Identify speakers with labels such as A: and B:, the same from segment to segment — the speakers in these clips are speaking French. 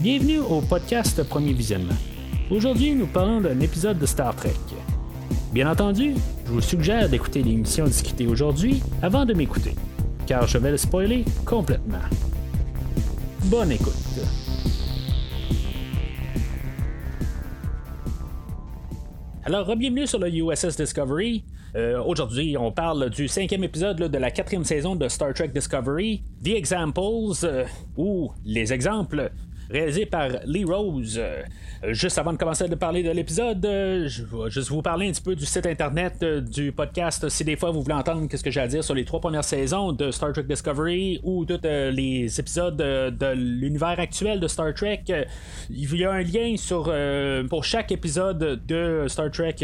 A: Bienvenue au podcast Premier Visionnement. Aujourd'hui, nous parlons d'un épisode de Star Trek. Bien entendu, je vous suggère d'écouter l'émission discutée aujourd'hui avant de m'écouter, car je vais le spoiler complètement. Bonne écoute. Alors, bienvenue sur le USS Discovery. Euh, aujourd'hui, on parle du cinquième épisode de la quatrième saison de Star Trek Discovery, The Examples, euh, ou Les exemples, réalisé par Lee Rose. Euh, juste avant de commencer à parler de l'épisode, euh, je vais juste vous parler un petit peu du site internet euh, du podcast. Si des fois vous voulez entendre ce que j'ai à dire sur les trois premières saisons de Star Trek Discovery ou tous les épisodes de, l'univers actuel de Star Trek, il y a un lien sur pour chaque épisode de Star Trek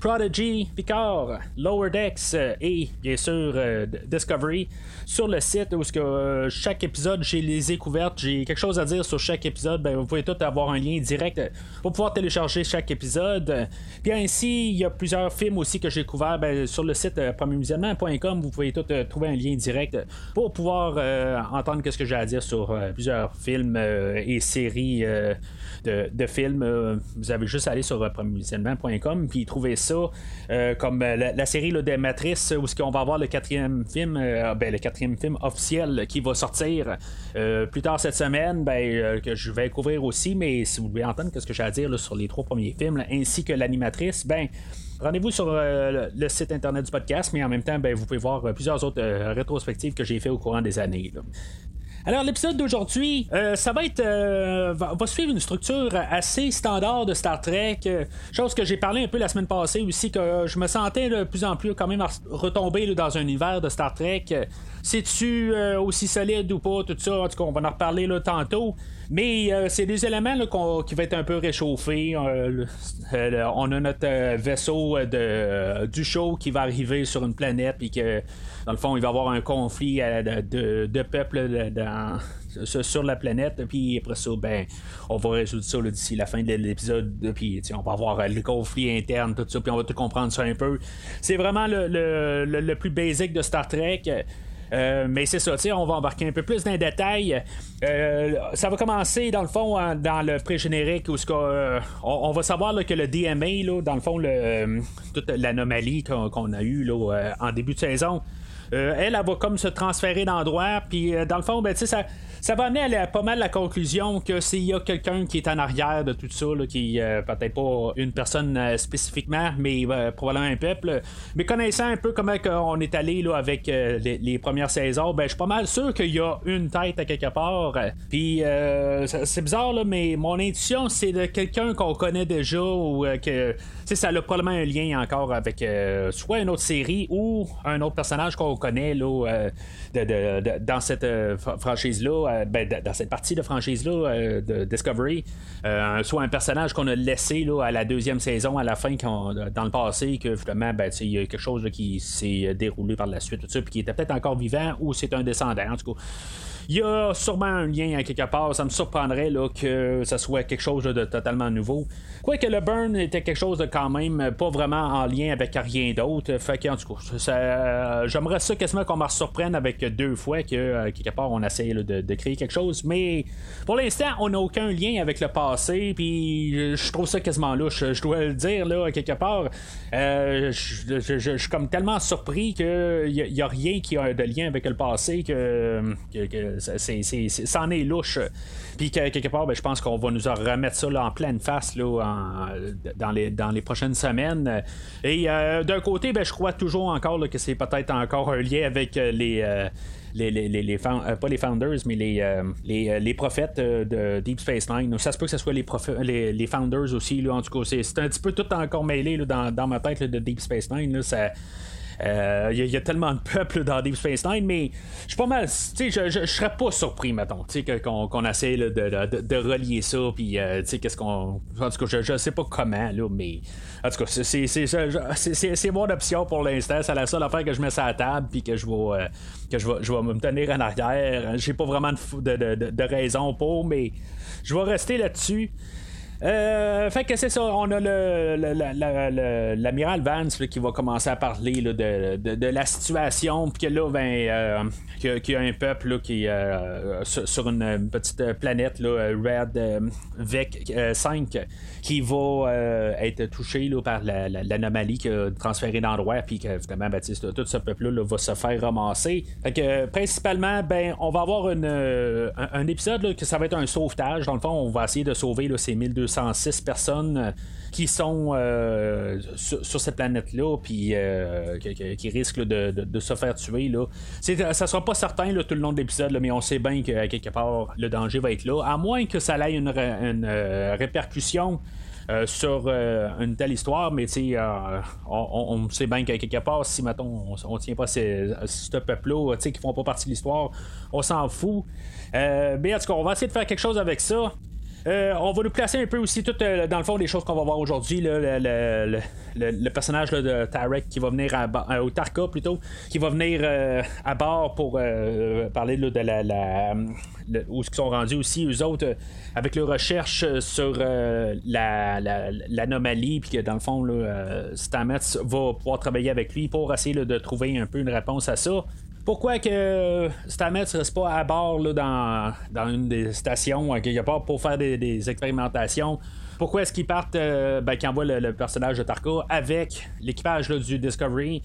A: Prodigy, Picard, Lower Decks euh, et bien sûr euh, Discovery sur le site où euh, chaque épisode j'ai les découvertes, j'ai quelque chose à dire sur chaque épisode, ben, vous pouvez tout avoir un lien direct pour pouvoir télécharger chaque épisode. Puis ainsi, il y a plusieurs films aussi que j'ai couverts ben, sur le site premiermusulman.com, vous pouvez tout trouver un lien direct pour pouvoir entendre ce que j'ai à dire sur plusieurs films et séries de, films. vous avez juste à aller sur premiermusulman.com puis trouver ça euh, comme euh, la, série des Matrices, où on va avoir le quatrième film, euh, ben, le quatrième film officiel qui va sortir plus tard cette semaine, ben, que je vais couvrir aussi, mais si vous voulez entendre ce que j'ai à dire sur les trois premiers films, ainsi que l'animatrice, ben Rendez-vous sur le, site internet du podcast, mais en même temps, ben, vous pouvez voir plusieurs autres rétrospectives que j'ai fait au courant des années. Alors, l'épisode d'aujourd'hui, euh, ça va être. Euh, va, suivre une structure assez standard de Star Trek. Euh, chose que j'ai parlé un peu la semaine passée aussi, que je me sentais de plus en plus quand même retomber dans un univers de Star Trek. C'est-tu aussi solide ou pas, tout ça? En tout cas, on va en reparler là, tantôt. Mais c'est des éléments qui vont être un peu réchauffés. on a notre vaisseau de, du show qui va arriver sur une planète et que dans le fond, il va y avoir un conflit euh, de, de, peuples sur la planète, puis après ça, ben, on va résoudre ça d'ici la fin de l'épisode, puis on va avoir euh, le conflit interne, tout ça, puis on va tout comprendre ça un peu. C'est vraiment le, plus basique de Star Trek. Euh, mais c'est ça, on va embarquer un peu plus dans les détails. ça va commencer, dans le fond, dans le pré-générique, où on, va savoir que le DMA, dans le fond, toute l'anomalie qu'on a eue en début de saison, euh, elle, elle va comme se transférer d'endroit, puis euh, dans le fond, ben, ça ça va amener à, pas mal la conclusion que s'il y a quelqu'un qui est en arrière de tout ça, qui euh, peut-être pas une personne euh, spécifiquement, mais euh, probablement un peuple, mais connaissant un peu comment on est allé là, avec les, premières saisons, ben je suis pas mal sûr qu'il y a une tête à quelque part. Puis c'est bizarre là, mais mon intuition c'est de quelqu'un qu'on connaît déjà ou que ça a probablement un lien encore avec soit une autre série ou un autre personnage qu'on connaît là, dans cette franchise là euh, ben, dans cette partie de franchise-là euh, de Discovery, euh, soit un personnage qu'on a laissé là, à la deuxième saison, à la fin, dans le passé, que finalement, ben, il y a quelque chose qui s'est déroulé par la suite, tout ça, puis qui était peut-être encore vivant ou c'est un descendant. En tout cas, il y a sûrement un lien à quelque part. Ça me surprendrait là, que ça soit quelque chose de totalement nouveau. Quoique le burn était quelque chose de quand même pas vraiment en lien avec rien d'autre. Fait que, en tout cas, ça, j'aimerais ça quasiment qu'on me surprenne avec deux fois que euh, quelque part on essaye de, créer quelque chose. Mais pour l'instant, on n'a aucun lien avec le passé. Puis je trouve ça quasiment louche. Je dois le dire là, quelque part. Euh, je, suis comme tellement surpris qu'il n'y a, rien qui a de lien avec le passé que, que en est louche. Puis quelque part, ben, je pense qu'on va nous remettre ça en pleine face là, dans, les, prochaines semaines. Et euh, d'un côté, ben, je crois toujours encore que c'est peut-être encore un lien avec euh, les. Euh, pas les founders, mais les, prophètes de Deep Space Nine. Ça se peut que ce soit les, founders aussi. En tout cas, c'est, un petit peu tout encore mêlé dans, ma tête de Deep Space Nine. Ça, il euh, y, a tellement de peuples dans Deep Space Nine, mais je suis pas mal. Je, serais pas surpris, mettons, qu'on, qu'on essaie de, de, relier ça, puis, euh, qu'est-ce qu'on. En tout cas, je, sais pas comment, là, mais. En tout cas, c'est, mon option pour l'instant. C'est la seule affaire que je mets sur la table, puis que je vais. Euh, je vais, me tenir en arrière. J'ai pas vraiment de raison pour, mais je vais rester là-dessus. Euh, fait que c'est ça, on a l'amiral Vance qui va commencer à parler de, la situation, puis que là, ben, euh, qu'il y, a un peuple qui euh, sur, une petite planète, là, Red Vec 5, qui va être touché par l'anomalie qui a transféré d'endroit, puis que tout ce peuple-là va se faire ramasser. Fait que principalement, ben, on va avoir une, un, épisode que ça va être un sauvetage. Dans le fond, on va essayer de sauver là, ces 1200 106 personnes euh, qui sont euh, sur, cette planète-là, puis euh, qui, risquent de, se faire tuer. Là. ça sera pas certain tout le long de l'épisode, mais on sait bien qu'à quelque part, le danger va être là, à moins que ça ait une, répercussion. sur une telle histoire, mais on, sait bien qu'à quelque part, si mettons, on, tient pas ce peuple-là, qui font pas partie de l'histoire, on s'en fout. mais en tout cas, on va essayer de faire quelque chose avec ça. Euh, on va nous placer un peu aussi tout euh, dans le fond des choses qu'on va voir aujourd'hui. Le, personnage de Tarek qui va venir à euh, ou Tarka plutôt, qui va venir à bord pour parler de la, la où ils sont rendus aussi eux autres avec leurs recherches sur l'anomalie puis que dans le fond Stamets va pouvoir travailler avec lui pour essayer de trouver un peu une réponse à ça pourquoi que Stamets ne reste pas à bord dans, une des stations quelque part pour faire des, expérimentations? Pourquoi est-ce qu'ils partent, euh, ben, qu'ils envoient le, personnage de Tarka avec l'équipage du Discovery?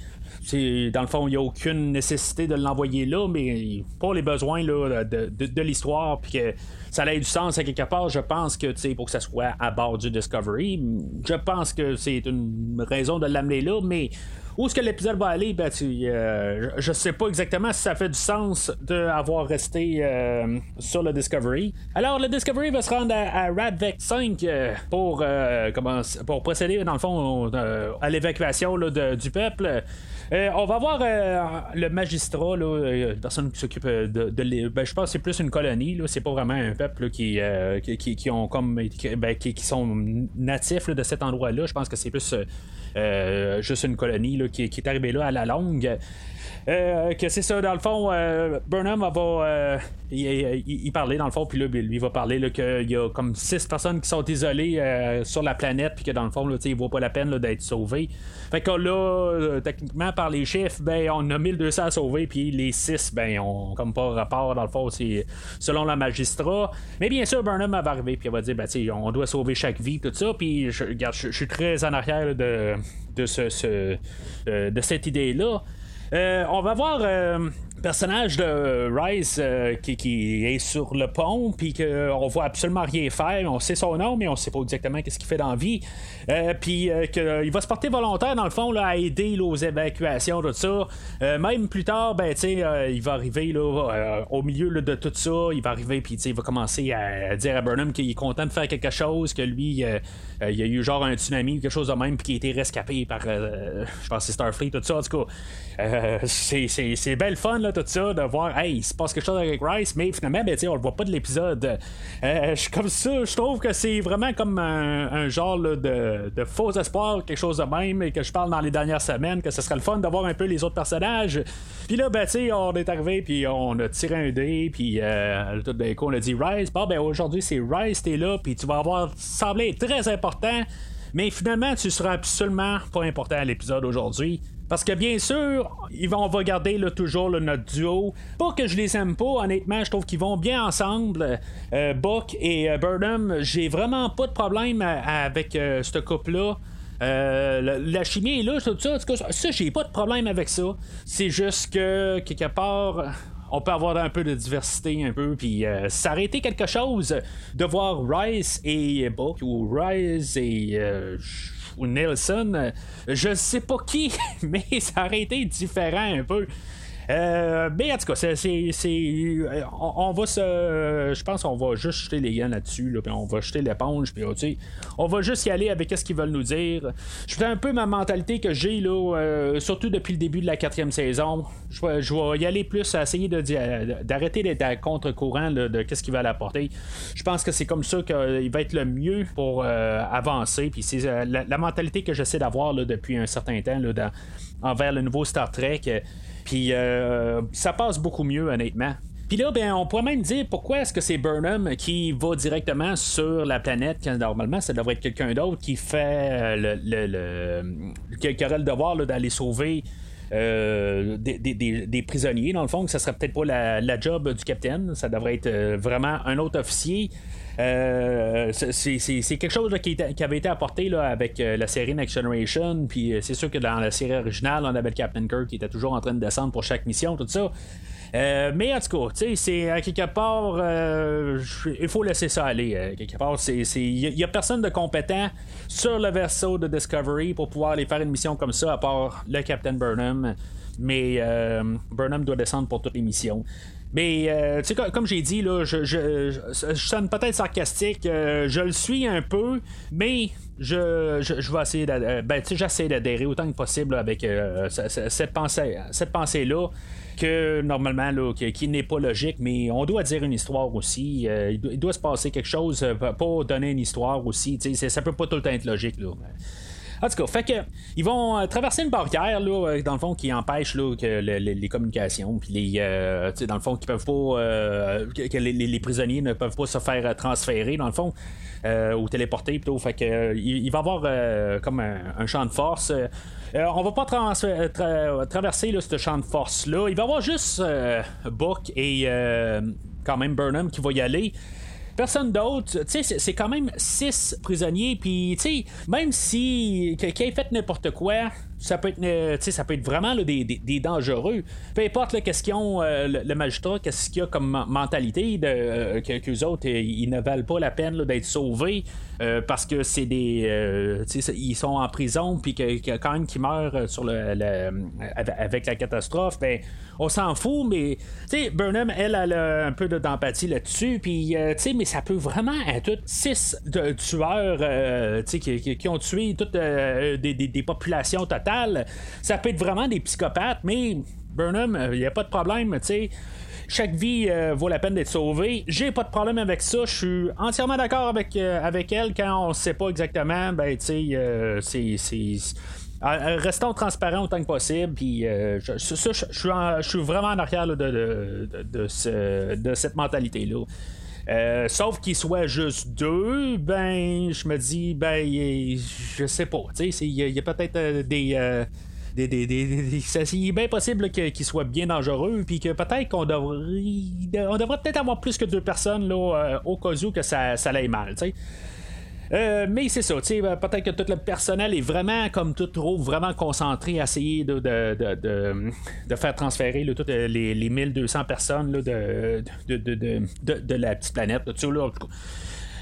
A: Dans le fond, il n'y a aucune nécessité de l'envoyer là, mais pour les besoins de, l'histoire, puis que ça ait du sens à quelque part, je pense que pour que ça soit à bord du Discovery, je pense que c'est une raison de l'amener là, mais où est-ce que l'épisode va aller? Ben, euh, je sais pas exactement si ça fait du sens d'avoir resté euh, sur le Discovery. Alors, le Discovery va se rendre à, Radvec 5 euh, pour, pour procéder, dans le fond, à l'évacuation du peuple. On va voir le magistrat, là, personne qui s'occupe de, ben, je pense que c'est plus une colonie, c'est pas vraiment un peuple qui, qui, ont comme ben, qui, sont natifs de cet endroit-là. Je pense que c'est plus euh, juste une colonie qui, est arrivée là à la longue. Euh, que c'est ça, dans le fond, euh, Burnham va euh, il, parler dans le fond, puis là, lui va parler qu'il y a comme six personnes qui sont isolées sur la planète, puis que dans le fond, là, il vaut pas la peine d'être sauvé. Fait que là, techniquement, par les chiffres, ben, on a 1200 à sauver, puis les six, ben, ont comme pas rapport, dans le fond, c'est selon la magistrat. Mais bien sûr, Burnham va arriver, puis elle va dire, ben, on doit sauver chaque vie, tout ça, puis je, suis très en arrière de, de, ce, de cette idée-là. Euh, on va voir euh, personnage de Rice euh, qui, est sur le pont, puis qu'on voit absolument rien faire. On sait son nom, mais on sait pas exactement qu'est-ce qu'il fait dans la vie. Euh, puis euh, qu'il va se porter volontaire, dans le fond, là, à aider aux évacuations, tout ça. même plus tard, ben, il va arriver là, au milieu de tout ça. Il va arriver, puis il va commencer à dire à Burnham qu'il est content de faire quelque chose, que lui, il y a eu genre un tsunami ou quelque chose de même, puis qu'il a été rescapé par, je pense, c'est Starfleet, tout ça. En tout cas, c'est belle fun, là, tout ça, de voir, hey, il se passe quelque chose avec Rice, mais finalement, ben, on le voit pas de l'épisode. Euh, comme ça, je trouve que c'est vraiment comme un, genre de, de, faux espoir, quelque chose de même, et que je parle dans les dernières semaines, que ce serait le fun de voir un peu les autres personnages. Puis là, ben, tu on est arrivé, puis on a tiré un dé, puis euh, tout d'un coup, on a dit Rice. Bon, ben, aujourd'hui, c'est Rice, t'es là, puis tu vas avoir semblé très important. Mais finalement, tu seras absolument pas important à l'épisode aujourd'hui. Parce que bien sûr, ils vont, on va garder toujours notre duo. Pas que je les aime pas, honnêtement, je trouve qu'ils vont bien ensemble. Euh, Buck et euh, Burnham, j'ai vraiment pas de problème avec euh, ce couple-là. la, chimie est là, tout ça. Ça, j'ai pas de problème avec ça. C'est juste que, quelque part, on peut avoir un peu de diversité, un peu, puis s'arrêter quelque chose de voir Rice et Buck, ou Rice et ou Nelson, euh, je sais pas qui, mais ça aurait été différent un peu. Euh, mais en tout cas, c'est, euh, on, va se. Je pense qu'on va juste jeter les gants là-dessus, là, puis on va jeter l'éponge, puis on va juste y aller avec ce qu'ils veulent nous dire. Je fais un peu ma mentalité que j'ai, là, euh, surtout depuis le début de la quatrième saison. Je vais, y aller plus à essayer d'arrêter d'être à contre-courant de qu'est-ce qu'ils veulent apporter. Je pense que c'est comme ça qu'il va être le mieux pour avancer, puis c'est la, mentalité que j'essaie d'avoir là, depuis un certain temps là, dans, envers le nouveau Star Trek. Puis euh, ça passe beaucoup mieux, honnêtement. Puis là, ben, on pourrait même dire pourquoi est-ce que c'est Burnham qui va directement sur la planète quand normalement ça devrait être quelqu'un d'autre qui fait le, le, qui aurait le devoir d'aller sauver euh, des, prisonniers, dans le fond, que ça serait peut-être pas la, job du capitaine, ça devrait être euh, vraiment un autre officier. Euh, c'est quelque chose qui, avait été apporté là, avec la série Next Generation. Puis c'est sûr que dans la série originale, on avait le Captain Kirk qui était toujours en train de descendre pour chaque mission, tout ça. mais en tout cas, c'est à quelque part, il faut laisser ça aller. quelque part, il n'y a, personne de compétent sur le vaisseau de Discovery pour pouvoir aller faire une mission comme ça, à part le Captain Burnham. Mais euh, Burnham doit descendre pour toutes les missions. Mais, euh, tu sais, comme j'ai dit, là, je, sonne peut-être sarcastique. Euh, je le suis un peu, mais je, vais essayer d'adhérer. Ben, j'essaie d'adhérer autant que possible avec cette pensée, cette pensée-là que normalement, là, qui, n'est pas logique, mais on doit dire une histoire aussi. Euh, il, doit, se passer quelque chose euh, pour donner une histoire aussi. Ça peut pas tout le temps être logique. Là. En tout cas, fait que ils vont euh, traverser une barrière là, dans le fond qui empêche là, que les communications, puis les, dans le fond qui peuvent pas, que les, prisonniers ne peuvent pas se faire transférer dans le fond ou téléporter plutôt. Fait que il, va y avoir comme un, champ de force. Euh, on va pas traverser ce champ de force-là. Il va y avoir juste euh, Book et euh, quand même Burnham qui va y aller. Personne d'autre, tu sais, c'est quand même six prisonniers, puis tu sais, même si quelqu'un fait n'importe quoi, ça peut être, euh, ça peut être vraiment des, des, dangereux. Peu importe qu'est-ce qu'ils ont, euh, le, magistrat, qu'est-ce qu'il y a comme mentalité, de, euh, que, autres, ils ne valent pas la peine d'être sauvés parce que c'est des. ils sont en prison, puis que, quand même qu'ils meurent sur le, avec la catastrophe, ben, on s'en fout, mais Burnham, elle, a un peu d'empathie là-dessus, puis mais ça peut vraiment être six tueurs qui, qui, ont tué toutes des, des populations totales ça peut être vraiment des psychopathes, mais Burnham, il n'y a pas de problème, tu sais chaque vie euh, vaut la peine d'être sauvée. J'ai pas de problème avec ça. Je suis entièrement d'accord avec, euh, avec elle quand on sait pas exactement. Ben, tu sais, euh, c'est. Restons transparents autant que possible. Puis, je, suis vraiment en arrière de, de, cette mentalité-là. Sauf qu'il soit juste deux, ben, je me dis, ben, je sais pas. Il y a, peut-être des. Des, des, des, est bien possible qu'il soit bien dangereux, puis que peut-être qu'on devrait, on devrait peut-être avoir plus que deux personnes là, euh, au cas où que ça, ça aille mal. Euh, mais c'est ça, ben, peut-être que tout le personnel est vraiment, comme tout trop, vraiment concentré à essayer de, de, de, faire transférer toutes les, les, 1200 personnes là, de, de, la petite planète. Là,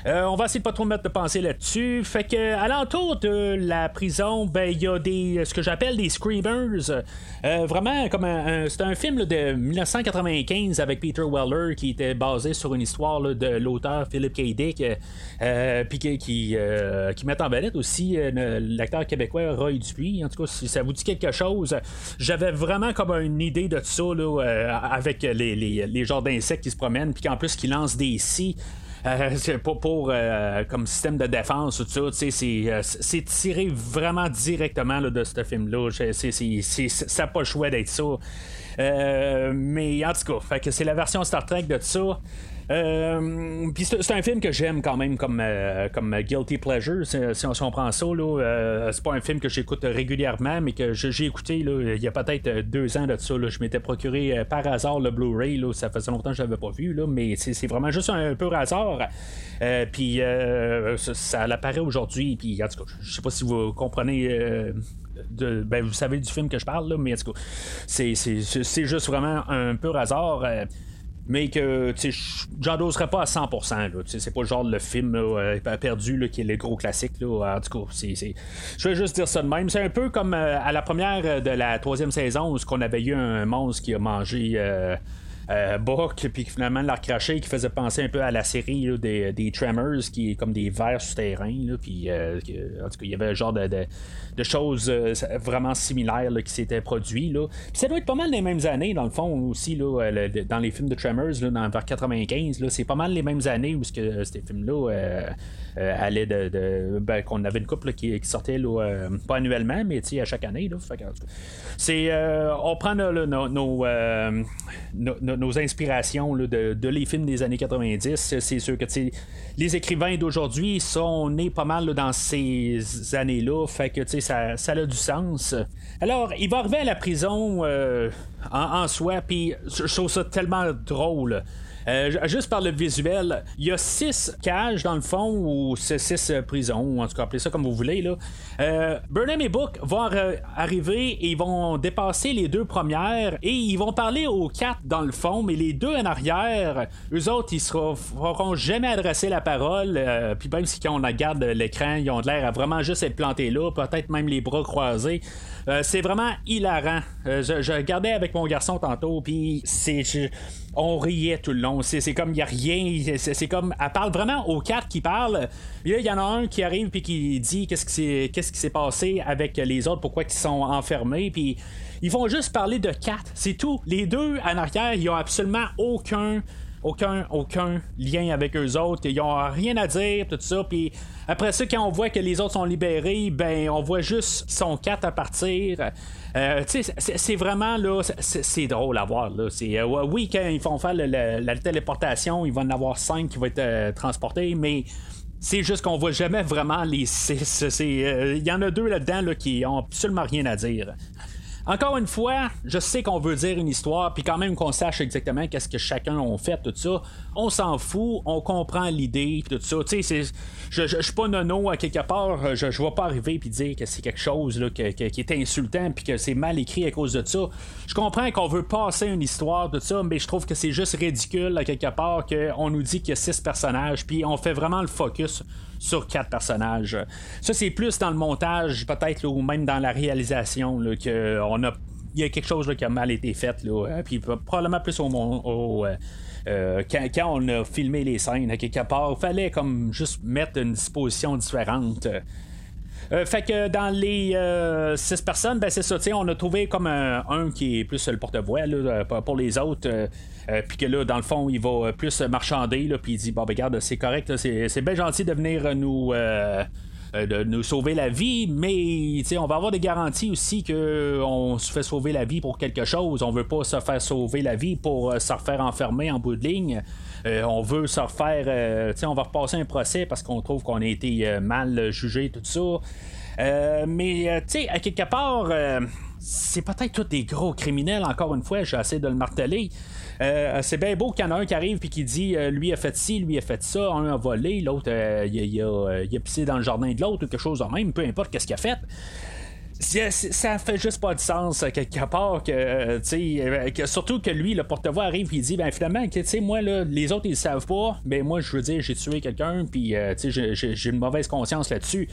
A: euh, on va essayer de pas trop mettre de pensée là-dessus. Fait que alentour de la prison, ben il y a des ce que j'appelle des screamers. Euh, vraiment comme un, c'est un film de 1995 avec Peter Weller qui était basé sur une histoire de l'auteur Philip K. Dick, euh, puis qui qui, met en vedette aussi l'acteur québécois Roy Dupuis. En tout cas, si ça vous dit quelque chose, j'avais vraiment comme une idée de ça là, avec les, les, les genres d'insectes qui se promènent, puis qu'en plus qui lancent des scies. Euh, pour, pour euh, comme système de défense, tout ça, euh, c'est tiré vraiment directement de ce film-là. Ça n'a pas le choix d'être ça. mais en tout cas, c'est la version Star Trek de ça. Euh, c'est un film que j'aime quand même comme, euh, comme Guilty Pleasure, si on, prend ça. Là, euh, c'est pas un film que j'écoute régulièrement, mais que j'ai écouté là, il y a peut-être deux ans de ça. Là, je m'étais procuré par hasard le Blu-ray. Ça faisait longtemps que je l'avais pas vu, là, mais c'est vraiment juste un, peu hasard. puis ça, apparaît aujourd'hui. Puis en tout cas, je sais pas si vous comprenez. Ben, vous savez du film que je parle, là, mais c'est juste vraiment un peu hasard mais que j'endoserais pas à 100%. C'est pas le genre le film euh, perdu qui est le gros classique. Là, en je vais juste dire ça de même. C'est un peu comme euh, à la première de la troisième saison où on avait eu un monstre qui a mangé. Euh, euh, Book, puis finalement l'a craché, qui faisait penser un peu à la série des, des, Tremors, qui est comme des vers souterrains. Puis, en tout cas, il y avait un genre de, de, choses euh, vraiment similaires qui s'étaient. Puis ça doit être pas mal les mêmes années, dans le fond, aussi, là, dans les films de Tremors, vers 95. C'est pas mal les mêmes années où que ces films-là euh, allaient de. ben, qu'on avait une couple qui, sortait pas annuellement, mais à chaque année. Là, on prend nos, nos inspirations de, les films des années 90. C'est sûr que les écrivains d'aujourd'hui sont nés pas mal dans ces années-là, fait que ça, ça a du sens. Alors, il va arriver à la prison en, en, soi, puis je trouve ça tellement drôle. Euh, juste par le visuel, il y a six cages dans le fond, ou six euh, prisons, en tout cas, appelez ça comme vous voulez. Là. Euh, Burnham et Book vont arriver et ils vont dépasser les deux premières et ils vont parler aux quatre dans le fond, mais les deux en arrière, eux autres, ils ne feront jamais adresser la parole. Puis même si on regarde l'écran, ils ont l'air à vraiment juste être plantés là, peut-être même les bras croisés. c'est vraiment hilarant. je, je regardais avec mon garçon tantôt, puis on riait tout le long. C'est comme il n'y a rien. C'est comme. Elle parle vraiment aux quatre qui parlent. il y en a un qui arrive puis qui dit qu'est-ce qui s'est passé avec les autres, pourquoi ils sont enfermés. Puis ils vont juste parler de quatre. C'est tout. Les deux en arrière, ils ont absolument aucun aucun, aucun lien avec eux autres. Ils n'ont rien à dire, tout ça. Puis après ça, quand on voit que les autres sont libérés, ben on voit juste sont quatre à partir. Euh, c'est vraiment là, c'est drôle à voir. Là. Euh, oui, quand ils font faire la téléportation, il va en avoir cinq qui vont être euh, transportés, mais c'est juste qu'on voit jamais vraiment les six. Il y en a deux là-dedans là, qui ont absolument rien à dire. Encore une fois, je sais qu'on veut dire une histoire, puis quand même qu'on sache exactement qu'est-ce que chacun a fait, tout ça. On s'en fout, on comprend l'idée, tout ça. Tu sais, je, je, suis pas nono à quelque part, je, je vais pas arriver puis dire que c'est quelque chose là, qui est insultant, puis que c'est mal écrit à cause de ça. Je comprends qu'on veut passer une histoire, tout ça, mais je trouve que c'est juste ridicule à quelque part qu'on nous dit qu'il y a six personnages, puis on fait vraiment le focus sur quatre personnages. Ça, c'est plus dans le montage, peut-être, ou même dans la réalisation, que on a il y a quelque chose qui a mal été fait. Hein, puis probablement plus au, au euh, euh, quand, on a filmé les scènes, quelque part, il fallait comme juste mettre une disposition différente. Euh, fait que dans les six personnes, ben c'est ça, on a trouvé comme un, qui est plus le porte-voix pour les autres. Euh, puis que là, dans le fond, il va euh, plus marchander, puis il dit Bon, ben, regarde, c'est correct, c'est bien gentil de venir nous. Euh, de nous sauver la vie, mais on va avoir des garanties aussi qu'on se fait sauver la vie pour quelque chose. On veut pas se faire sauver la vie pour se refaire enfermer en bout de ligne. On veut se refaire, on va repasser un procès parce qu'on trouve qu'on a été mal jugé, tout ça. mais, tu sais, à quelque part, c'est peut-être tous des gros criminels, encore une fois, j'ai essayé de le marteler. Euh, c'est bien beau qu'il y en a un qui arrive et qui dit euh, lui a fait ci, lui a fait ça, un a volé, l'autre euh, il, a, pissé dans le jardin de l'autre ou quelque chose de même, peu importe qu'est-ce qu'il a fait ça fait juste pas de sens quelque part que, surtout que lui le porte-voix arrive il dit ben finalement que tu sais moi là, les autres ils savent pas. Mais moi je veux dire j'ai tué quelqu'un puis j'ai une mauvaise conscience là-dessus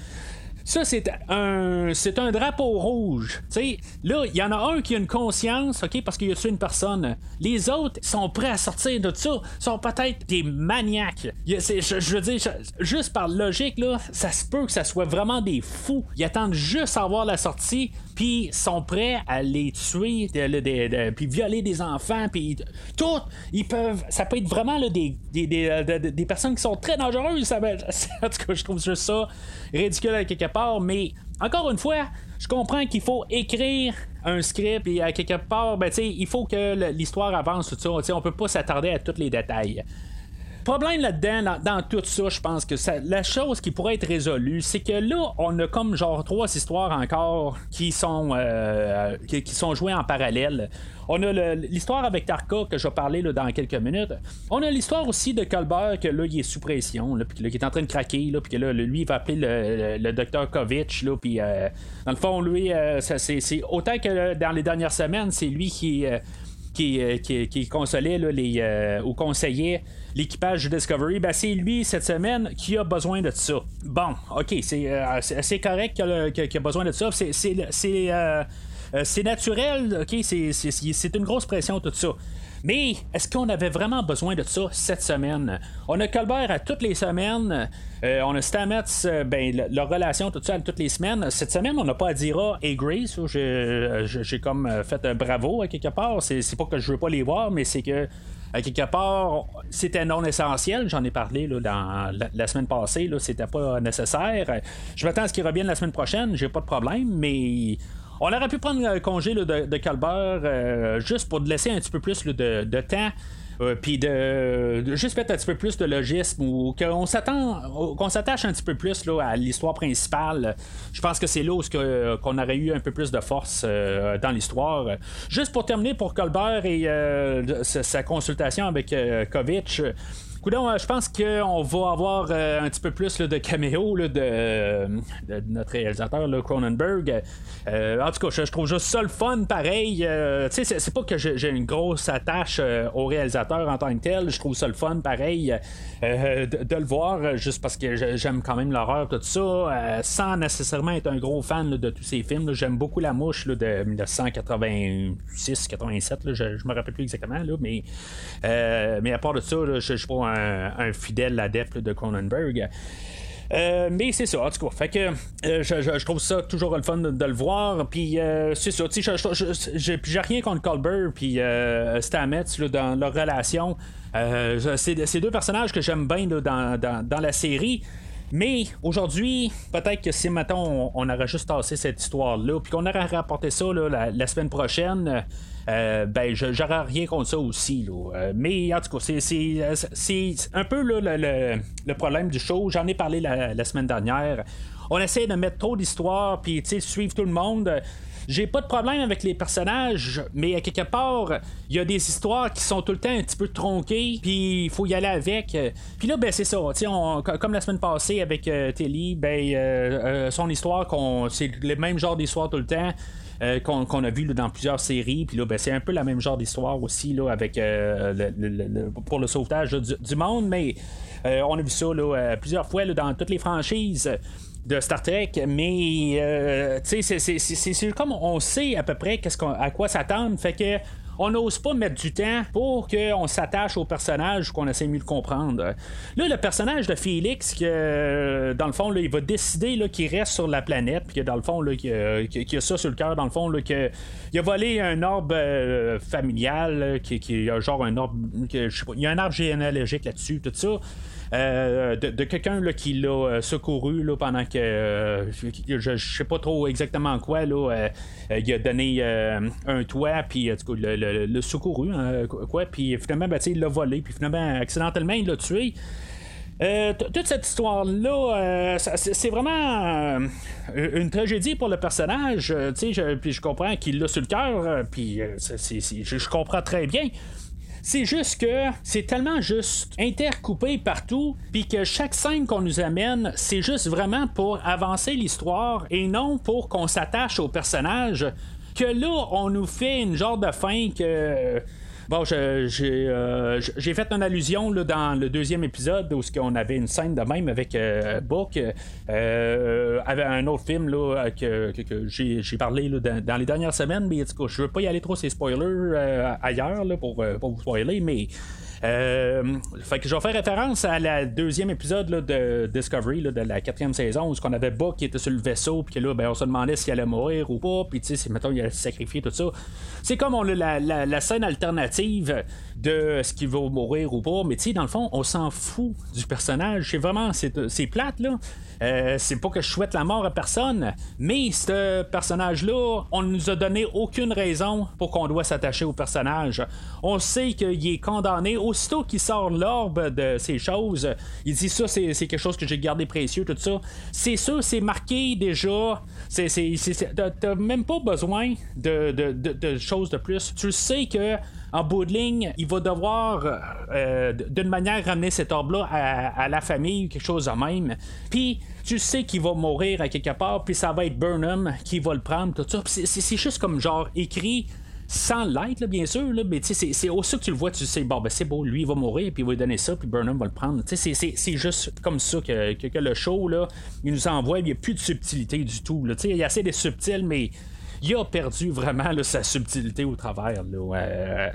A: ça, c'est un, c'est un drapeau rouge. sais là, il y en a un qui a une conscience, OK, parce qu'il a tué une personne. Les autres sont prêts à sortir de ça, sont peut-être des maniaques. Je, veux dire, juste par logique, là, ça se peut que ça soit vraiment des fous. Ils attendent juste à voir la sortie, puis sont prêts à les tuer, puis violer des enfants, puis tout. Ils peuvent. Ça peut être vraiment là, des, des, des, personnes qui sont très dangereuses. Ça, en tout cas, je trouve juste ça ridicule à quelque part, mais encore une fois, je comprends qu'il faut écrire un script et à quelque part, ben, il faut que l'histoire avance, tout ça. On peut pas s'attarder à tous les détails problème là-dedans, dans, tout ça, je pense que la chose qui pourrait être résolue, c'est que là, on a comme genre trois histoires encore qui sont, euh, qui, sont jouées en parallèle. On a l'histoire avec Tarka que je vais parler là, dans quelques minutes. On a l'histoire aussi de Colbert que là, il est sous pression, là, puis qui est en train de craquer, puis que là, lui, il va appeler le, docteur Kovic, là, puis euh, dans le fond, lui, euh, c'est autant que dans les dernières semaines, c'est lui qui qui, qui, qui, consolait les, ou conseillait l'équipage de Discovery, ben, c'est lui cette semaine qui a besoin de ça. Bon, ok, c'est euh, correct qu'il a, besoin de ça. C'est euh, euh, naturel, ok, c'est une grosse pression tout ça. Mais est-ce qu'on avait vraiment besoin de ça cette semaine? On a Colbert à toutes les semaines. on a Stamets, ben, leur relation tout ça toutes les semaines. Cette semaine, on n'a pas à dire ah, et Grace. J'ai comme fait un bravo à quelque part. C'est pas que je veux pas les voir, mais c'est que à quelque part, c'était non essentiel. J'en ai parlé là, dans la, semaine passée. Là, c'était pas nécessaire. Je m'attends à ce qu'ils reviennent la semaine prochaine. J'ai pas de problème, mais On aurait pu prendre un congé de, de, Calbert juste pour laisser un petit peu plus de, temps euh, puis de, juste mettre un petit peu plus de logisme ou qu'on s'attend qu'on s'attache un petit peu plus à l'histoire principale. Je pense que c'est là où qu'on aurait eu un peu plus de force euh, dans l'histoire. Juste pour terminer pour Colbert et euh, sa consultation avec Kovic. Euh, je pense qu'on va avoir euh, un petit peu plus de caméo de, notre réalisateur Cronenberg. Euh, en tout cas, je, trouve juste ça le fun pareil. c'est, c'est pas que j'ai une grosse attache au réalisateur en tant que tel. Je trouve ça le fun pareil de, le voir juste parce que j'aime quand même l'horreur, tout ça, sans nécessairement être un gros fan de tous ces films. J'aime beaucoup La Mouche de 1986-87, je, je me rappelle plus exactement, mais, mais à part de ça, je suis pas un, fidèle adepte de Cronenberg. Euh, mais c'est ça, en tout cas. Fait que euh, je, trouve ça toujours le fun de, le voir. Puis euh, c'est ça, tu sais, j'ai rien contre Colbert puis Stamets dans leur relation. c'est deux personnages que j'aime bien dans, la série. Mais aujourd'hui, peut-être que si maintenant on, aurait juste tassé cette histoire-là, puis qu'on aurait rapporté ça la, semaine prochaine, euh, ben j'aurais rien contre ça aussi. Euh, mais en tout cas, c'est un peu le, problème du show. J'en ai parlé la, semaine dernière. On essaie de mettre trop d'histoires, puis suivre tout le monde. J'ai pas de problème avec les personnages, mais à quelque part, il y a des histoires qui sont tout le temps un petit peu tronquées, puis il faut y aller avec. Puis là, ben c'est ça. comme la semaine passée avec euh, Telly, ben son histoire, c'est le même genre d'histoire tout le temps. Euh, qu'on a vu dans plusieurs séries. Puis là, ben, c'est un peu la même genre d'histoire aussi là, avec euh, pour le sauvetage du, monde, mais euh, on a vu ça plusieurs fois dans toutes les franchises de Star Trek, mais c'est comme on sait à peu près à quoi s'attendre, fait que on n'ose pas mettre du temps pour qu'on s'attache au personnage qu'on essaie mieux de comprendre. Là, le personnage de Félix, que dans le fond, là, il va décider qu'il reste sur la planète, puis que dans le fond, qu'il, a, ça sur le cœur, dans le fond, qu'il a volé un orbe euh, familial, qui, qui a genre un orbe, je sais pas, il y a un arbre généalogique là-dessus, tout ça. Euh, de, quelqu'un qui l'a euh, secouru là, pendant que euh, je, sais pas trop exactement quoi là, il a donné un toit puis le, le, secouru hein, quoi puis finalement ben, il l'a volé puis finalement accidentellement il l'a tué toute cette histoire-là, c'est vraiment une tragédie pour le personnage. je, puis je comprends qu'il l'a sur le cœur, puis je, comprends très bien. C'est juste que c'est tellement juste intercoupé partout, puis que chaque scène qu'on nous amène, c'est juste vraiment pour avancer l'histoire et non pour qu'on s'attache au personnage. Que là, on nous fait une genre de fin que Bon, euh, j'ai fait une allusion dans le deuxième épisode où on avait une scène de même avec euh, Book, euh, avec un autre film là, que, j'ai parlé dans, les dernières semaines, mais en je veux pas y aller trop ces spoilers ailleurs là, pour, pour vous spoiler, mais euh, fait que je vais faire référence à la deuxième épisode de Discovery de la quatrième saison où on avait Buck qui était sur le vaisseau puis que là ben, on se demandait s'il allait mourir ou pas puis tu sais mettons il allait se sacrifier tout ça. C'est comme on a la, la, scène alternative de ce qu'il va mourir ou pas mais tu sais dans le fond on s'en fout du personnage. C'est vraiment c'est plate là euh, c'est pas que je souhaite la mort à personne, mais ce personnage-là, on ne nous a donné aucune raison pour qu'on doit s'attacher au personnage. On sait qu'il est condamné. Aussitôt qu'il sort l'orbe de ces choses, il dit ça, c'est, quelque chose que j'ai gardé précieux, tout ça. C'est sûr, c'est marqué déjà. C'est, t'as même pas besoin de, de, choses de plus. Tu sais que en bout de ligne, il va devoir euh, d'une manière ramener cet orbe-là à, la famille, quelque chose de même. Puis tu sais qu'il va mourir à quelque part, puis ça va être Burnham qui va le prendre, tout ça. C'est juste comme genre écrit sans l'être, bien sûr, là, mais c'est aussi que tu le vois, tu sais, bon, ben c'est beau, lui, il va mourir, puis il va lui donner ça, puis Burnham va le prendre. C'est juste comme ça que, que, le show, là, il nous envoie, il n'y a plus de subtilité du tout. Là, il y a assez de subtil, mais il a perdu vraiment sa subtilité au travers euh,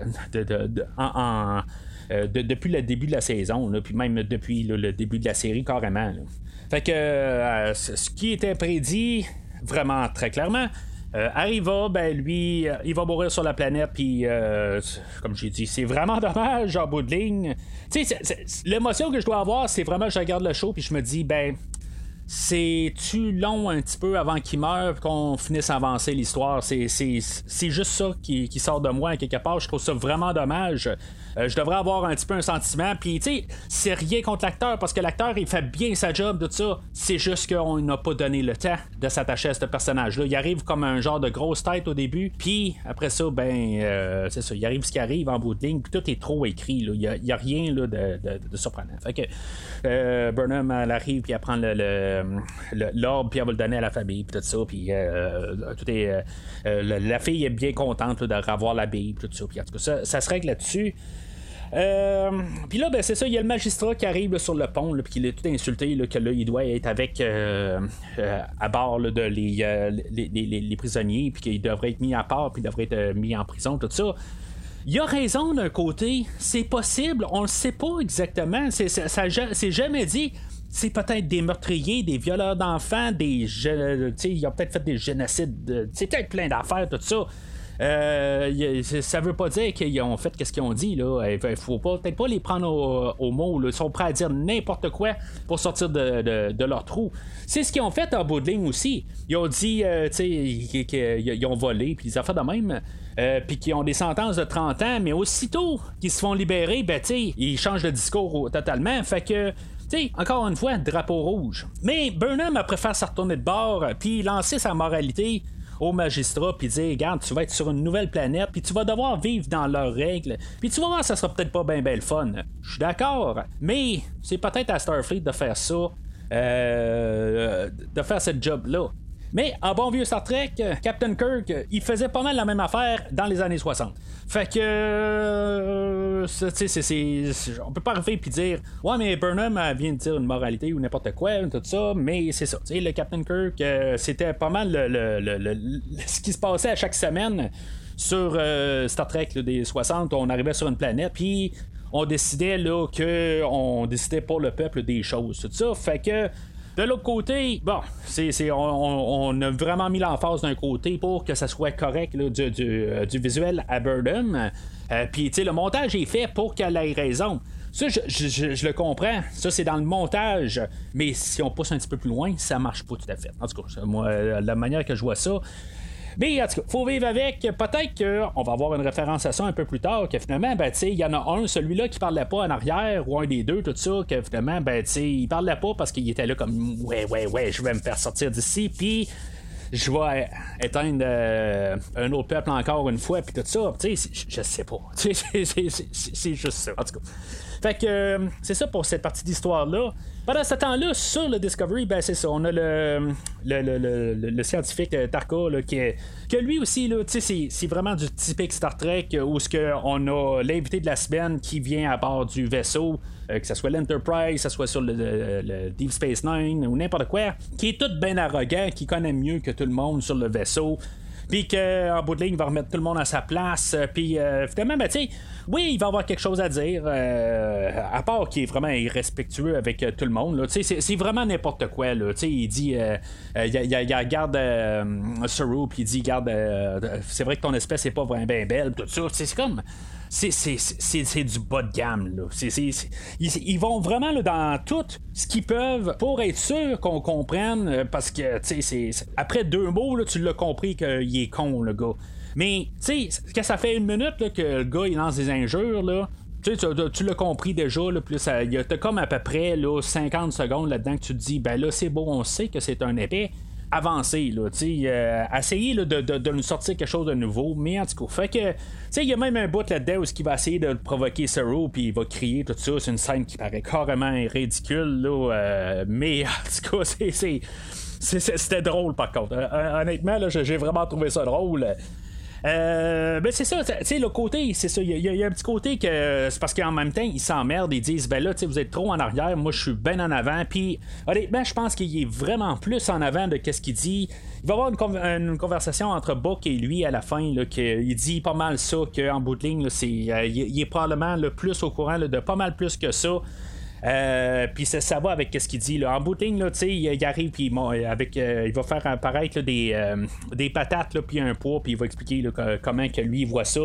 A: euh, depuis le début de la saison, puis même depuis le début de la série carrément. Fait que euh, ce qui était prédit vraiment très clairement. arriva, ben lui, il va mourir sur la planète, puis comme j'ai dit, c'est vraiment dommage en bout de ligne. l'émotion que je dois avoir, c'est vraiment je regarde le show, puis je me dis, ben, c'est-tu long un petit peu avant qu'il meure qu'on finisse à avancer l'histoire? C'est, juste ça qui, sort de moi quelque part. Je trouve ça vraiment dommage. Euh, je devrais avoir un petit peu un sentiment. Puis, tu sais, c'est rien contre l'acteur parce que l'acteur, il fait bien sa job, tout ça. C'est juste qu'on n'a pas donné le temps de s'attacher à ce personnage-là. Il arrive comme un genre de grosse tête au début. Puis, après ça, ben, euh, c'est ça. Il arrive ce qui arrive en bout de ligne. Puis, tout est trop écrit. Il n'y a, rien là, de, de, surprenant. Fait que euh, Burnham, elle arrive, puis elle prend l'orbe, puis elle va le donner à la famille, puis tout ça. Puis, tout est. La, fille est bien contente de revoir la bille, tout ça. Puis, en tout cas, ça, ça se règle là-dessus. Euh, puis là, ben, c'est ça, il y a le magistrat qui arrive sur le pont, puis il est tout insulté que là, il doit être avec euh, euh, à bord de les, les, prisonniers, puis qu'il devrait être mis à part, puis il devrait être mis en prison, tout ça. Il a raison d'un côté, c'est possible, on le sait pas exactement, c'est jamais dit c'est peut-être des meurtriers, des violeurs d'enfants, des. Il a peut-être fait des génocides, c'est peut-être plein d'affaires, tout ça. Euh, ça veut pas dire qu'ils ont fait ce qu'ils ont dit. Là. Il faut peut-être pas les prendre au, mot. Ils sont prêts à dire n'importe quoi pour sortir de, leur trou. C'est ce qu'ils ont fait en bout de aussi. Ils ont dit euh, qu'ils ont volé, puis ils ont fait de même. Euh, puis qui ont des sentences de 30 ans, mais aussitôt qu'ils se font libérer, ben, ils changent de discours totalement. Fait que encore une fois, drapeau rouge. Mais Burnham a préféré se retourner de bord, puis lancer sa moralité au magistrat puis dire regarde tu vas être sur une nouvelle planète puis tu vas devoir vivre dans leurs règles. Puis tu vas voir ça sera peut-être pas bien belle fun. Je suis d'accord. Mais c'est peut-être à Starfleet de faire ça euh, de faire cette job là mais en bon vieux Star Trek, Captain Kirk, il faisait pas mal la même affaire dans les années 60. Fait que. Euh, c'est, on peut pas arriver et dire Ouais, mais Burnham vient de dire une moralité ou n'importe quoi, tout ça, mais c'est ça. le Captain Kirk, euh, c'était pas mal le, ce qui se passait à chaque semaine sur euh, Star Trek des 60. On arrivait sur une planète, puis on décidait là, que on décidait pour le peuple des choses, tout ça. Fait que de l'autre côté, bon, c'est, on, a vraiment mis l'emphase d'un côté pour que ça soit correct du, euh, du, visuel à Burden. Euh, Puis, tu sais, le montage est fait pour qu'elle ait raison. Ça, je, le comprends. Ça, c'est dans le montage. Mais si on pousse un petit peu plus loin, ça marche pas tout à fait. En tout cas, moi, la manière que je vois ça, mais en tout cas, faut vivre avec. Peut-être qu'on va avoir une référence à ça un peu plus tard, que finalement, ben, il y en a un, celui-là qui parlait pas en arrière, ou un des deux, tout ça, que finalement, ben, il parlait pas parce qu'il était là comme, ouais, ouais, ouais, je vais me faire sortir d'ici, puis je vais éteindre euh, un autre peuple encore une fois, puis tout ça. Tu sais, je sais pas. C'est juste ça. En tout cas. Fait que euh, c'est ça pour cette partie d'histoire-là. Pendant ce temps-là, sur le Discovery, ben c'est ça. On a le, le, scientifique euh, Tarka qui est, que lui aussi, là, c'est, c'est vraiment du typique Star Trek où ce on a l'invité de la semaine qui vient à bord du vaisseau, que ce soit l'Enterprise, que ce soit sur le, Deep Space Nine ou n'importe quoi, qui est tout bien arrogant, qui connaît mieux que tout le monde sur le vaisseau puis qu'en bout de ligne, il va remettre tout le monde à sa place. Puis euh, finalement, ben, oui, il va avoir quelque chose à dire, euh, à part qu'il est vraiment irrespectueux avec euh, tout le monde. C'est vraiment n'importe quoi. Là, il dit, il, regarde Saru, puis il dit, garde, c'est vrai que ton espèce n'est pas vraiment bien belle, tout ça. C'est comme c'est du bas de gamme. Là. ils, vont vraiment là, dans tout ce qu'ils peuvent pour être sûr qu'on comprenne. Euh, parce que c'est après deux mots, là, tu l'as compris qu'il est con, le gars. Mais tu sais, que ça fait une minute que le gars il lance des injures, là. Tu, tu l'as compris déjà, là, plus il y a comme à peu près là, 50 secondes là-dedans que tu te dis, ben là, c'est beau, on sait que c'est un épée avancer, là, euh, essayer de, de, nous sortir quelque chose de nouveau, mais en tout cas, fait que, il y a même un bout là-dedans où il va essayer de provoquer Saru, puis il va crier tout ça, c'est une scène qui paraît carrément ridicule, là, euh, mais en tout cas, c'est, c'était drôle par contre. Euh, honnêtement, là, j'ai vraiment trouvé ça drôle. Euh, ben c'est ça, tu sais, le côté, c'est ça. Il y, a un petit côté que c'est parce qu'en même temps, ils s'emmerdent, ils disent, ben là, tu sais, vous êtes trop en arrière, moi je suis bien en avant. Puis, honnêtement, je pense qu'il est vraiment plus en avant de ce qu'il dit. Il va y avoir une, conversation entre Buck et lui à la fin, là, il dit pas mal ça, qu'en bout de ligne, c'est, euh, il, est probablement le plus au courant de pas mal plus que ça. Euh, puis ça, va avec ce qu'il dit. Là. En booting, là, il, il arrive, puis avec, euh, il va faire apparaître des, euh, des patates, puis un poids, puis il va expliquer comment que lui voit ça.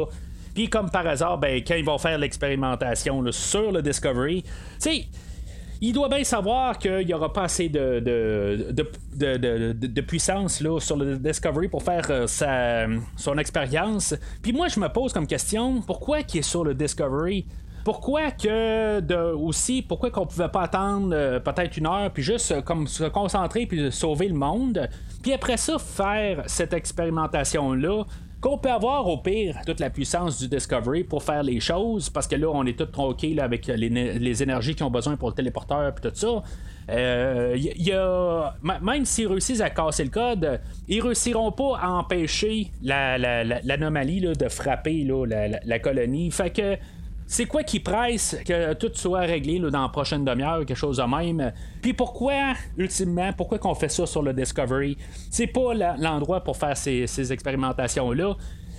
A: Puis comme par hasard, ben, quand ils vont faire l'expérimentation sur le Discovery, tu sais il doit bien savoir qu'il n'y aura pas assez de, de, puissance là, sur le Discovery pour faire euh, son expérience. Puis moi, je me pose comme question, pourquoi qu'il est sur le Discovery? Pourquoi que de, aussi, pourquoi qu'on pouvait pas attendre euh, peut-être une heure puis juste euh, comme se concentrer puis sauver le monde, puis après ça faire cette expérimentation là qu'on peut avoir au pire toute la puissance du Discovery pour faire les choses, parce que là, on est tous tronqués avec les, énergies qui ont besoin pour le téléporteur et tout ça. Euh, y a, même s'ils réussissent à casser le code, ils réussiront pas à empêcher l'anomalie de frapper la, colonie. Fait que c'est quoi qui presse que tout soit réglé dans la prochaine demi-heure, quelque chose de même? Puis pourquoi, ultimement, pourquoi qu'on fait ça sur le Discovery? C'est pas l'endroit pour faire ces, expérimentations-là.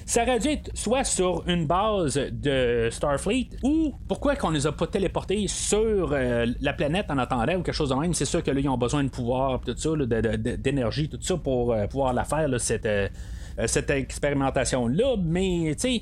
A: Ça aurait dû être soit sur une base de Starfleet ou pourquoi qu'on les a pas téléportés sur euh, la planète en attendant ou quelque chose de même? C'est sûr que là, ils ont besoin de pouvoir, tout ça, d'énergie, tout ça pour euh, pouvoir la faire, cette, euh, cette expérimentation-là. Mais, tu sais,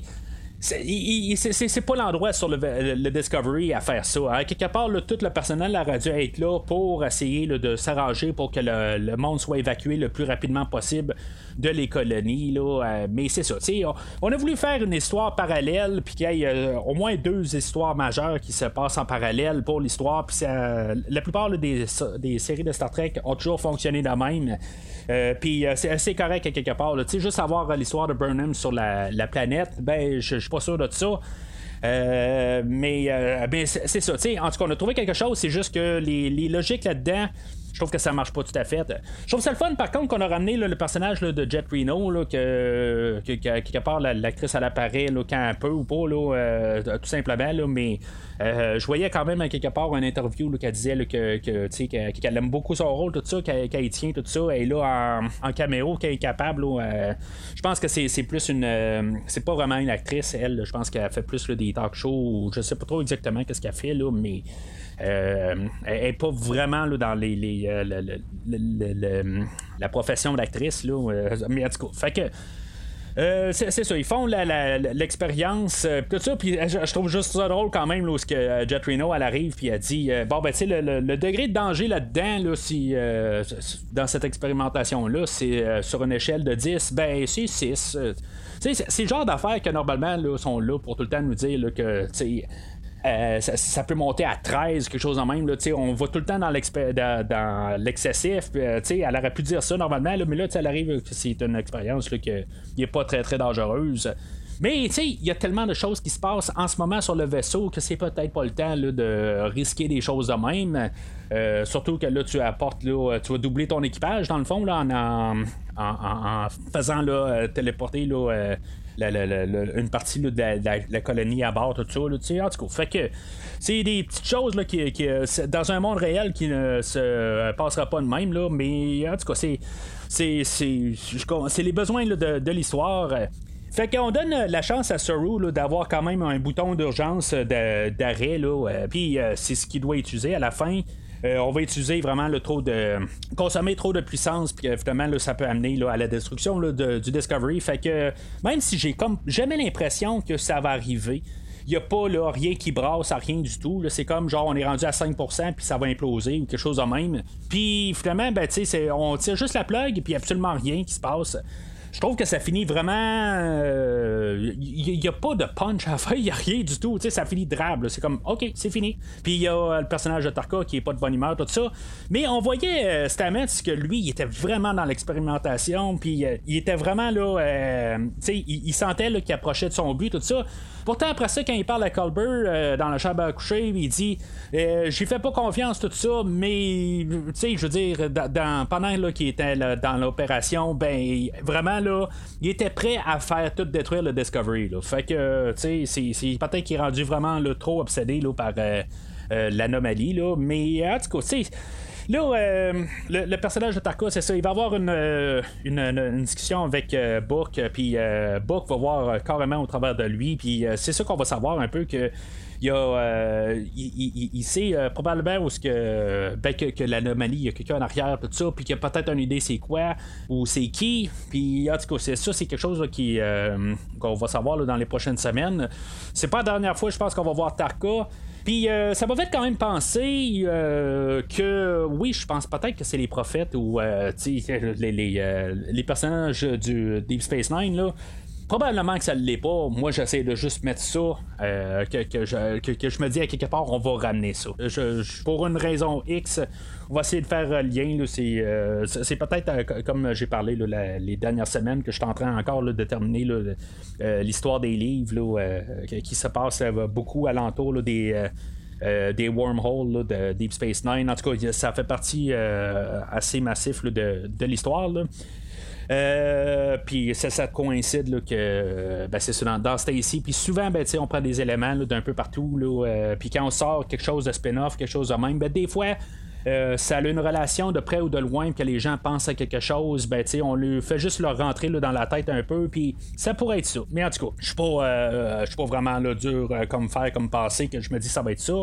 A: c'est pas l'endroit sur le, Discovery à faire ça. Hein. Quelque part, tout le personnel aurait dû être là pour essayer de s'arranger pour que le, monde soit évacué le plus rapidement possible de les colonies. Là, euh, mais c'est ça. On, on, a voulu faire une histoire parallèle, puis qu'il y ait euh, au moins deux histoires majeures qui se passent en parallèle pour l'histoire. La plupart des, des, séries de Star Trek ont toujours fonctionné de même. Euh, puis c'est assez correct à quelque part. Juste savoir l'histoire de Burnham sur la, planète, ben je pas sûr de ça. mais ben, c'est ça, en tout cas, on a trouvé quelque chose, c'est juste que les, les logiques là-dedans trouve que ça marche pas tout à fait. Je trouve ça le fun, par contre, qu'on a ramené le personnage de Jet Reno, que, quelque part l'actrice elle apparaît là, un peu ou pas, euh, tout simplement, mais euh, je voyais quand même quelque part une interview qu'elle disait que, qu'elle aime beaucoup son rôle, tout ça, qu'elle, tient, tout ça, et là en, caméo, qu'elle est capable. Euh, je pense que c'est, plus une. c'est pas vraiment une actrice, elle. Je pense qu'elle fait plus des talk shows. Je sais pas trop exactement qu'est-ce qu'elle fait, là, mais. Euh, elle n'est pas vraiment là, dans les, euh, la profession d'actrice. Euh, mais en tout cas, fait que. c'est, ça, ils font l'expérience, ça, puis je, trouve juste ça drôle quand même lorsque Jet Reno elle arrive puis elle dit bon ben tu sais le, degré de danger là-dedans là, dans cette expérimentation là c'est sur une échelle de 10 ben c'est 6 c'est, le genre d'affaires que normalement là, sont là pour tout le temps nous dire là, que euh, ça, peut monter à 13, quelque chose en même. Là, on va tout le temps dans, l'excessif. Euh, elle aurait pu dire ça normalement, mais là, elle arrive que c'est une expérience qui n'est pas très très dangereuse. Mais il y a tellement de choses qui se passent en ce moment sur le vaisseau que c'est peut-être pas le temps de risquer des choses de même. Euh, surtout que là, tu apportes, là, tu vas doubler ton équipage dans le fond là, en, faisant téléporter là, une partie de, la, colonie à bord, tout ça. Là, en tout cas, fait que c'est des petites choses là, qui, dans un monde réel qui ne se passera pas de même, là, mais en tout cas, c'est, les besoins de, l'histoire. Fait qu'on donne la chance à Saru d'avoir quand même un bouton d'urgence d'arrêt, euh, puis euh, c'est ce qu'il doit utiliser à la fin. Euh, on va utiliser vraiment le trop de. consommer trop de puissance, puis évidemment, là, ça peut amener là, à la destruction du Discovery. Fait que même si j'ai comme jamais l'impression que ça va arriver, il n'y a pas là, rien qui brasse à rien du tout. C'est comme genre on est rendu à 5% puis ça va imploser ou quelque chose de même. Puis finalement, ben, on tire juste la plug puis absolument rien qui se passe je trouve que ça finit vraiment. Il euh, n'y a pas de punch à faire, il n'y a rien du tout. Ça finit drabe. C'est comme, OK, c'est fini. Puis il y a le personnage de Tarka qui est pas de bonne humeur, tout ça. Mais on voyait euh, Stamets que lui, il était vraiment dans l'expérimentation. Puis euh, il était vraiment là. Euh, il, il, sentait qu'il approchait de son but, tout ça. Pourtant, après ça, quand il parle à Colbert dans la chambre à coucher, il dit J'y fais pas confiance, tout ça, mais, tu sais, je veux dire, pendant qu'il était dans l'opération, ben, vraiment, il était prêt à faire tout détruire le Discovery. Fait que, tu sais, c'est peut-être qu'il est rendu vraiment trop obsédé par euh, euh, l'anomalie. Mais en tout cas, Là, euh, le, personnage de Tarka, c'est ça. Il va avoir une, une, discussion avec Book, puis Book va voir carrément au travers de lui, puis c'est ça qu'on va savoir un peu que il, a, euh, il, sait euh, probablement où que, ben, que, l'anomalie, il y a quelqu'un en arrière, tout ça, puis qu'il a peut-être une idée c'est quoi ou c'est qui. Puis en tout cas, ça, c'est quelque chose qui, euh, qu'on va savoir dans les prochaines semaines. C'est pas la dernière fois, je pense qu'on va voir Tarka. Puis ça m'a fait quand même penser que oui, je pense peut-être que c'est les prophètes ou les, les, les, personnages du Deep Space Nine là, Probablement que ça ne l'est pas. Moi, j'essaie de juste mettre ça, euh, que, je, que, je, me dis à quelque part, on va ramener ça. Pour une raison X, on va essayer de faire un lien. Euh, c'est, peut-être, euh, comme j'ai parlé les dernières semaines, que je suis en train encore de terminer l'histoire des livres qui se passe beaucoup alentour des. des wormholes de Deep Space Nine. En tout cas, ça fait partie assez massif de l'histoire. Euh, puis ça, ça coïncide que ben, c'est dans, dans Stacy. Puis souvent, ben, on prend des éléments d'un peu partout. Euh, puis quand on sort quelque chose de spin-off, quelque chose de même, ben, des fois. Euh, ça a une relation de près ou de loin que les gens pensent à quelque chose, ben on lui fait juste leur rentrer dans la tête un peu, puis ça pourrait être ça. Mais en tout cas, je suis pas, suis pas vraiment là, dur comme faire, comme passer, que je me dis ça va être ça.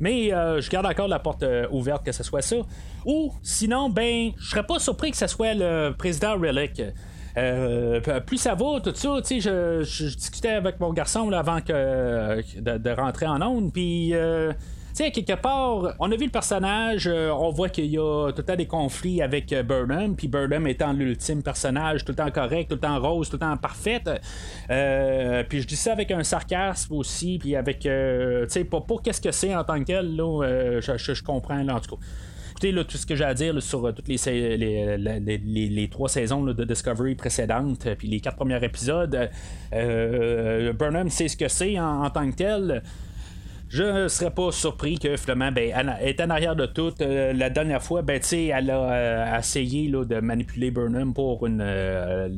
A: Mais euh, je garde encore la porte euh, ouverte que ce soit ça. Ou sinon, ben, je serais pas surpris que ce soit le président Relic. Euh, plus ça va, tout ça, tu sais, je, discutais avec mon garçon avant que, de, rentrer en onde, puis sais, quelque part, on a vu le personnage, euh, on voit qu'il y a tout le temps des conflits avec euh, Burnham, puis Burnham étant l'ultime personnage, tout le temps correct, tout le temps rose, tout le temps parfaite. Euh, puis je dis ça avec un sarcasme aussi, puis avec, tu sais, pas, pour qu'est-ce que c'est en tant que tel, là, je, comprends, là, en tout cas. Écoutez, tout ce que j'ai à dire sur toutes les, les, trois saisons de Discovery précédentes, puis les quatre premiers épisodes, Burnham sait ce que c'est en, tant que tel je ne serais pas surpris que finalement, ben, elle est en arrière de tout. Euh, la dernière fois, ben, elle a euh, essayé là, de manipuler Burnham pour une. Euh,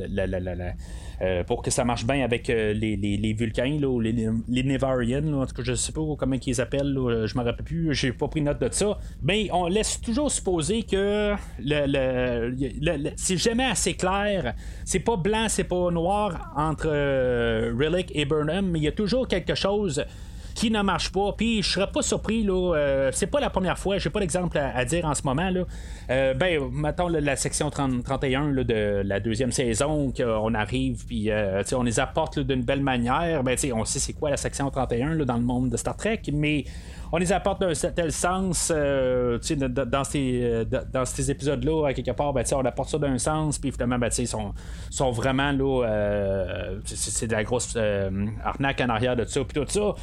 A: pour que ça marche bien avec les, les, Vulcains, là, ou les, les Nevarians, en tout cas, je sais pas comment ils appellent, là, je me rappelle plus, j'ai pas pris note de ça. Mais on laisse toujours supposer que le, c'est jamais assez clair, c'est pas blanc, c'est pas noir entre Relic et Burnham, mais il y a toujours quelque chose qui ne marche pas. Puis je serais pas surpris, là, euh, c'est pas la première fois, j'ai pas d'exemple à, dire en ce moment. Là. Euh, ben, mettons la section 30, 31 de la deuxième saison, qu'on arrive, puis euh, on les apporte d'une belle manière. Ben, on sait c'est quoi la section 31 dans le monde de Star Trek, mais on les apporte d'un tel sens dans ces, dans ces épisodes-là, quelque part, ben, on apporte ça d'un sens, puis finalement, ben, ils sont, sont vraiment là, c'est de la grosse arnaque en arrière de ça, puis tout ça.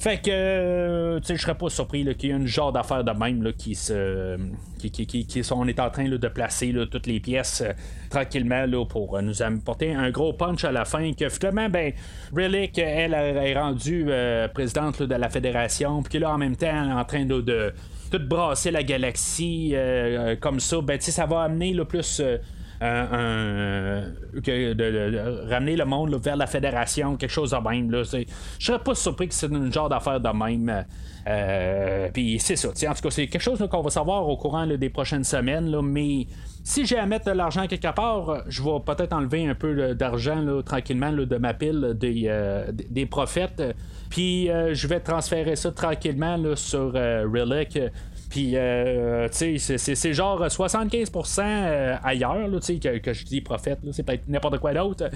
A: Fait que, euh, je serais pas surpris qu'il y ait une genre d'affaire de même là, qui se. Qui, qui, qui, on est en train de placer toutes les pièces euh, tranquillement là, pour euh, nous apporter un gros punch à la fin. Que finalement, ben, Relic, elle, est rendue présidente de la fédération, puis là, en même temps, en train de, tout brasser la galaxie comme ça. Ben, ça va amener le plus un, de, ramener le monde vers la fédération, quelque chose de même. Là, je serais pas surpris que c'est une genre d'affaire de même. Euh, puis c'est ça. En tout cas, c'est quelque chose qu'on va savoir au courant des prochaines semaines. Mais si j'ai à mettre de l'argent quelque part, je vais peut-être enlever un peu d'argent tranquillement de ma pile des, euh, prophètes. Puis euh, je vais transférer ça tranquillement sur Relic. Puis, euh, tu sais, c'est genre 75% euh, ailleurs, tu sais, que, je dis prophète, c'est peut-être n'importe quoi d'autre.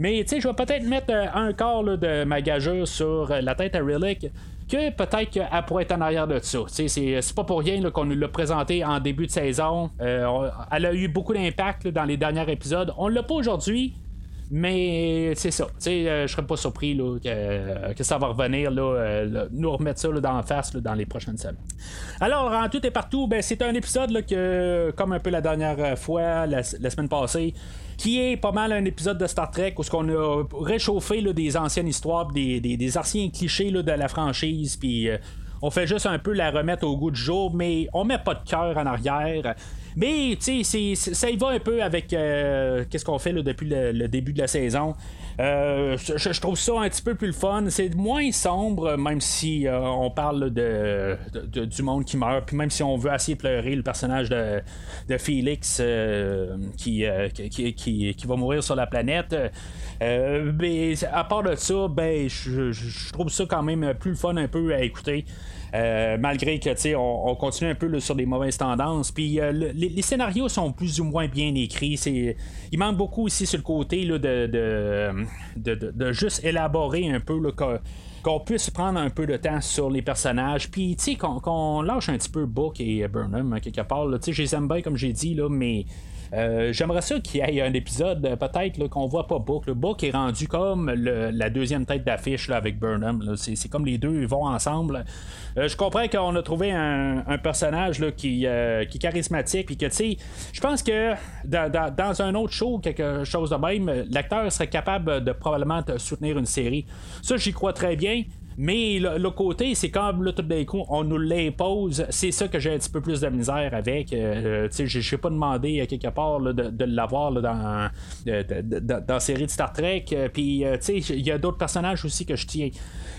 A: Mais, tu sais, je vais peut-être mettre euh, un quart de ma gageure sur la tête à Relic que peut-être qu'elle pourrait être en arrière de ça. C'est pas pour rien qu'on nous l'a présenté en début de saison. elle a eu beaucoup d'impact dans les derniers épisodes. On l'a pas aujourd'hui, mais c'est ça. Euh, je serais pas surpris que, ça va revenir, là, euh, nous remettre ça dans la face dans les prochaines semaines. Alors, en tout et partout, ben, c'est un épisode que, comme un peu la dernière fois, la, semaine passée, qui est pas mal un épisode de Star Trek où ce qu'on a réchauffé des anciennes histoires, des, des, anciens clichés de la franchise, puis euh, on fait juste un peu la remettre au goût du jour, mais on met pas de cœur en arrière. Mais, tu sais, ça y va un peu avec euh, qu'est-ce qu'on fait depuis le, début de la saison. Euh, je, trouve ça un petit peu plus le fun. C'est moins sombre, même si euh, on parle de, du monde qui meurt, puis même si on veut assez pleurer le personnage de, de Félix qui, qui, qui, va mourir sur la planète. mais à part de ça, ben, je, trouve ça quand même plus le fun un peu à écouter. Euh, malgré que on, on continue un peu sur des mauvaises tendances. Puis euh, les, scénarios sont plus ou moins bien écrits. il manque beaucoup ici sur le côté de, de, juste élaborer un peu qu'on puisse prendre un peu de temps sur les personnages, puis tu sais, qu'on, lâche un petit peu Book et Burnham, hein, quelque part. Tu sais, je les aime bien, comme j'ai dit, là, mais euh, j'aimerais ça qu'il y ait un épisode, euh, peut-être, qu'on voit pas Book. Le Book est rendu comme la deuxième tête d'affiche avec Burnham. C'est, comme les deux vont ensemble. Euh, je comprends qu'on a trouvé un, personnage qui, qui est charismatique, puis que, tu sais, je pense que dans, un autre show, quelque chose de même, l'acteur serait capable de probablement soutenir une série. Ça, j'y crois très bien. Mais le, côté, c'est comme là, tout d'un coup, on nous l'impose. C'est ça que j'ai un petit peu plus de misère avec. Euh, sais je n'ai pas demandé à quelque part de, l'avoir dans, dans la série de Star Trek. Euh, puis, euh, il y a d'autres personnages aussi que je tiens.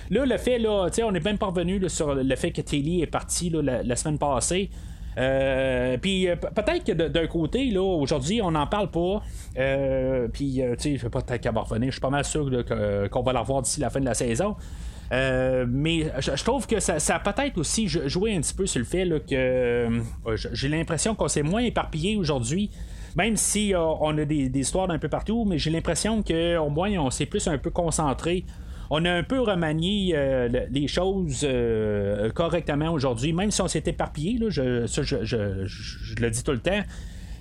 A: Là, le fait, là, on est même parvenu sur le fait que Tilly est partie la, semaine passée. puis peut-être que d'un côté, là, aujourd'hui, on n'en parle pas. puis, tu sais, je vais pas peut-être qu'elle va revenir. Je suis pas mal sûr qu'on va la revoir d'ici la fin de la saison. Euh, mais je, trouve que ça, a peut-être aussi joué un petit peu sur le fait que euh, j'ai l'impression qu'on s'est moins éparpillé aujourd'hui. Même si euh, on a des, histoires d'un peu partout, mais j'ai l'impression qu'au moins on s'est plus un peu concentré. On a un peu remanié les choses correctement aujourd'hui, même si on s'est éparpillé, je, je, le dis tout le temps.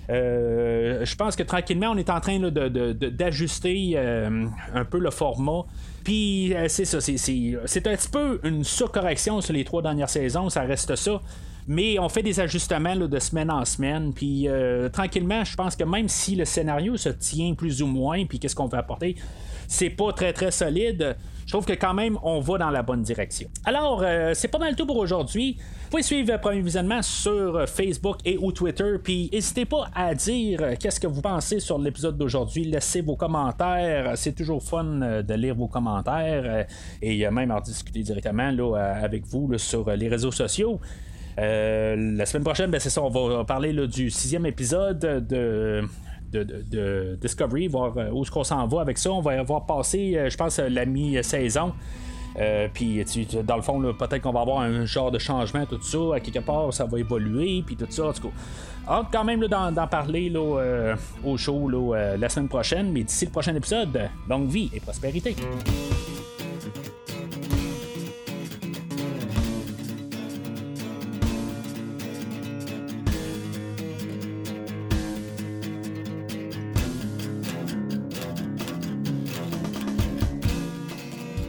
A: Je pense que tranquillement, on est en train d'ajuster un peu le format. Puis euh, c'est ça, c'est un petit peu une surcorrection sur les trois dernières saisons, ça reste ça. Mais on fait des ajustements de semaine en semaine. Puis euh, tranquillement, je pense que même si le scénario se tient plus ou moins, puis qu'est-ce qu'on veut apporter, c'est pas très très solide je trouve que quand même, on va dans la bonne direction. Alors, euh, c'est pas mal tout pour aujourd'hui. Vous pouvez suivre le Premier Visionnement sur Facebook et ou Twitter. Puis n'hésitez pas à dire euh, qu'est-ce que vous pensez sur l'épisode d'aujourd'hui. Laissez vos commentaires. C'est toujours fun euh, de lire vos commentaires et même en discuter directement là, avec vous sur les réseaux sociaux. la semaine prochaine, ben, c'est ça, on va parler du sixième épisode de de, Discovery, voir euh, où est-ce qu'on s'en va avec ça. On va avoir passé, euh, je pense, la mi-saison. Euh, puis dans le fond, peut-être qu'on va avoir un genre de changement, tout ça. À quelque part, ça va évoluer, puis tout ça. En tout cas, quand même d'en parler là, au show la semaine prochaine. Mais d'ici le prochain épisode, longue vie et prospérité.